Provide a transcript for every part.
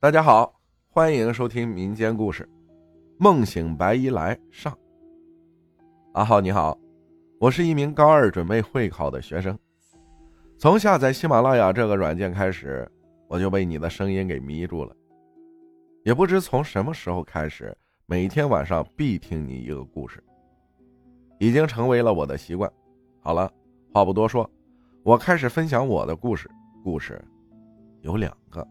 大家好，欢迎收听民间故事《梦醒白衣来》上。阿浩你好，我是一名高二准备会考的学生。从下载喜马拉雅这个软件开始，我就被你的声音给迷住了。也不知从什么时候开始，每天晚上必听你一个故事，已经成为了我的习惯。好了，话不多说，我开始分享我的故事。故事有两个。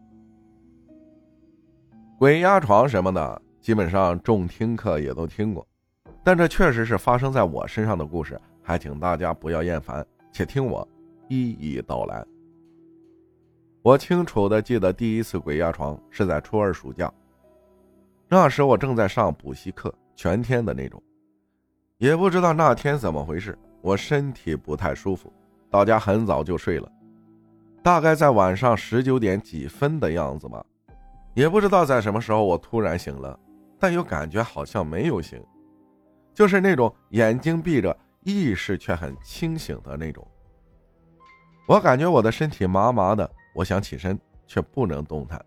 鬼压床什么的，基本上众听课也都听过，但这确实是发生在我身上的故事，还请大家不要厌烦，且听我一一道来。我清楚的记得第一次鬼压床是在初二暑假，那时我正在上补习课，全天的那种，也不知道那天怎么回事，我身体不太舒服，到家很早就睡了，大概在晚上十九点几分的样子吧。也不知道在什么时候，我突然醒了，但又感觉好像没有醒，就是那种眼睛闭着，意识却很清醒的那种。我感觉我的身体麻麻的，我想起身却不能动弹。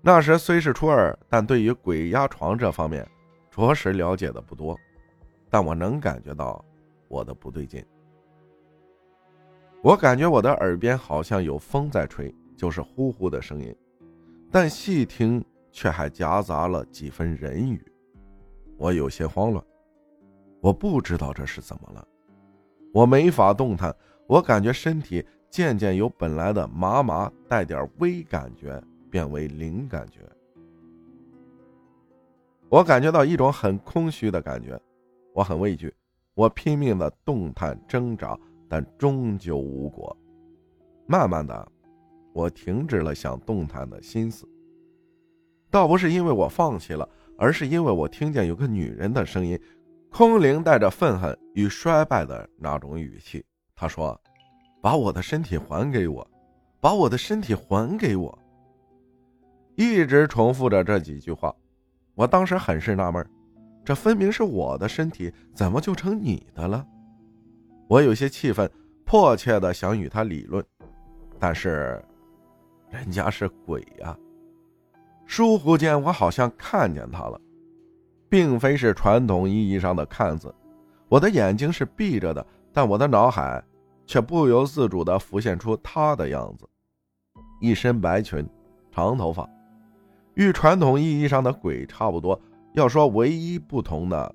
那时虽是初二，但对于鬼压床这方面，着实了解的不多，但我能感觉到我的不对劲。我感觉我的耳边好像有风在吹，就是呼呼的声音。但细听却还夹杂了几分人语，我有些慌乱，我不知道这是怎么了，我没法动弹，我感觉身体渐渐由本来的麻麻带点微感觉变为零感觉，我感觉到一种很空虚的感觉，我很畏惧，我拼命的动弹挣扎，但终究无果，慢慢的。我停止了想动弹的心思，倒不是因为我放弃了，而是因为我听见有个女人的声音，空灵带着愤恨与衰败的那种语气。她说：“把我的身体还给我，把我的身体还给我。”一直重复着这几句话。我当时很是纳闷，这分明是我的身体，怎么就成你的了？我有些气愤，迫切的想与他理论，但是。人家是鬼呀！疏忽间，我好像看见他了，并非是传统意义上的看字。我的眼睛是闭着的，但我的脑海却不由自主地浮现出他的样子：一身白裙，长头发，与传统意义上的鬼差不多。要说唯一不同的，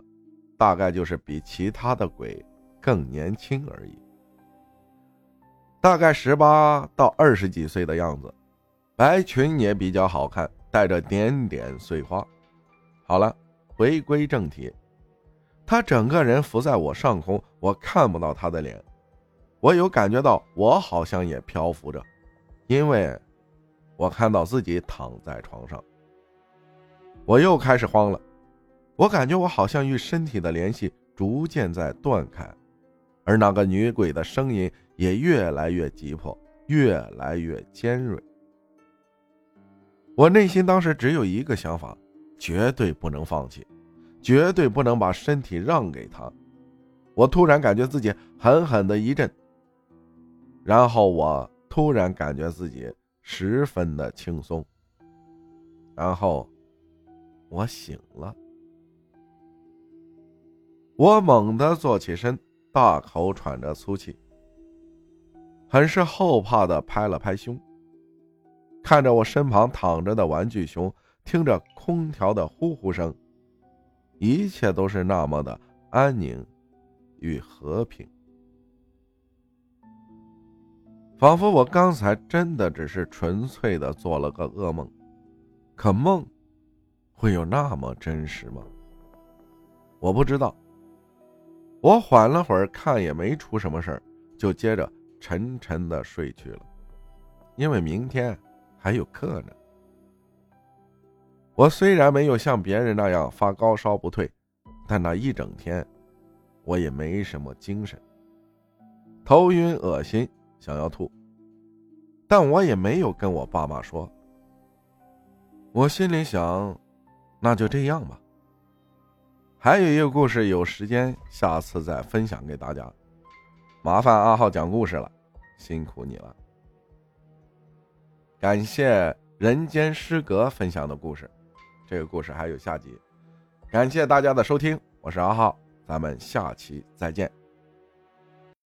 大概就是比其他的鬼更年轻而已，大概十八到二十几岁的样子。白裙也比较好看，带着点点碎花。好了，回归正题，他整个人浮在我上空，我看不到他的脸。我有感觉到，我好像也漂浮着，因为我看到自己躺在床上。我又开始慌了，我感觉我好像与身体的联系逐渐在断开，而那个女鬼的声音也越来越急迫，越来越尖锐。我内心当时只有一个想法，绝对不能放弃，绝对不能把身体让给他。我突然感觉自己狠狠的一震，然后我突然感觉自己十分的轻松，然后我醒了。我猛地坐起身，大口喘着粗气，很是后怕的拍了拍胸。看着我身旁躺着的玩具熊，听着空调的呼呼声，一切都是那么的安宁与和平，仿佛我刚才真的只是纯粹的做了个噩梦。可梦会有那么真实吗？我不知道。我缓了会儿，看也没出什么事儿，就接着沉沉的睡去了，因为明天。还有课呢。我虽然没有像别人那样发高烧不退，但那一整天，我也没什么精神，头晕恶心，想要吐，但我也没有跟我爸妈说。我心里想，那就这样吧。还有一个故事，有时间下次再分享给大家。麻烦阿浩讲故事了，辛苦你了。感谢人间失格分享的故事。这个故事还有下集。感谢大家的收听，我是阿浩，咱们下期再见。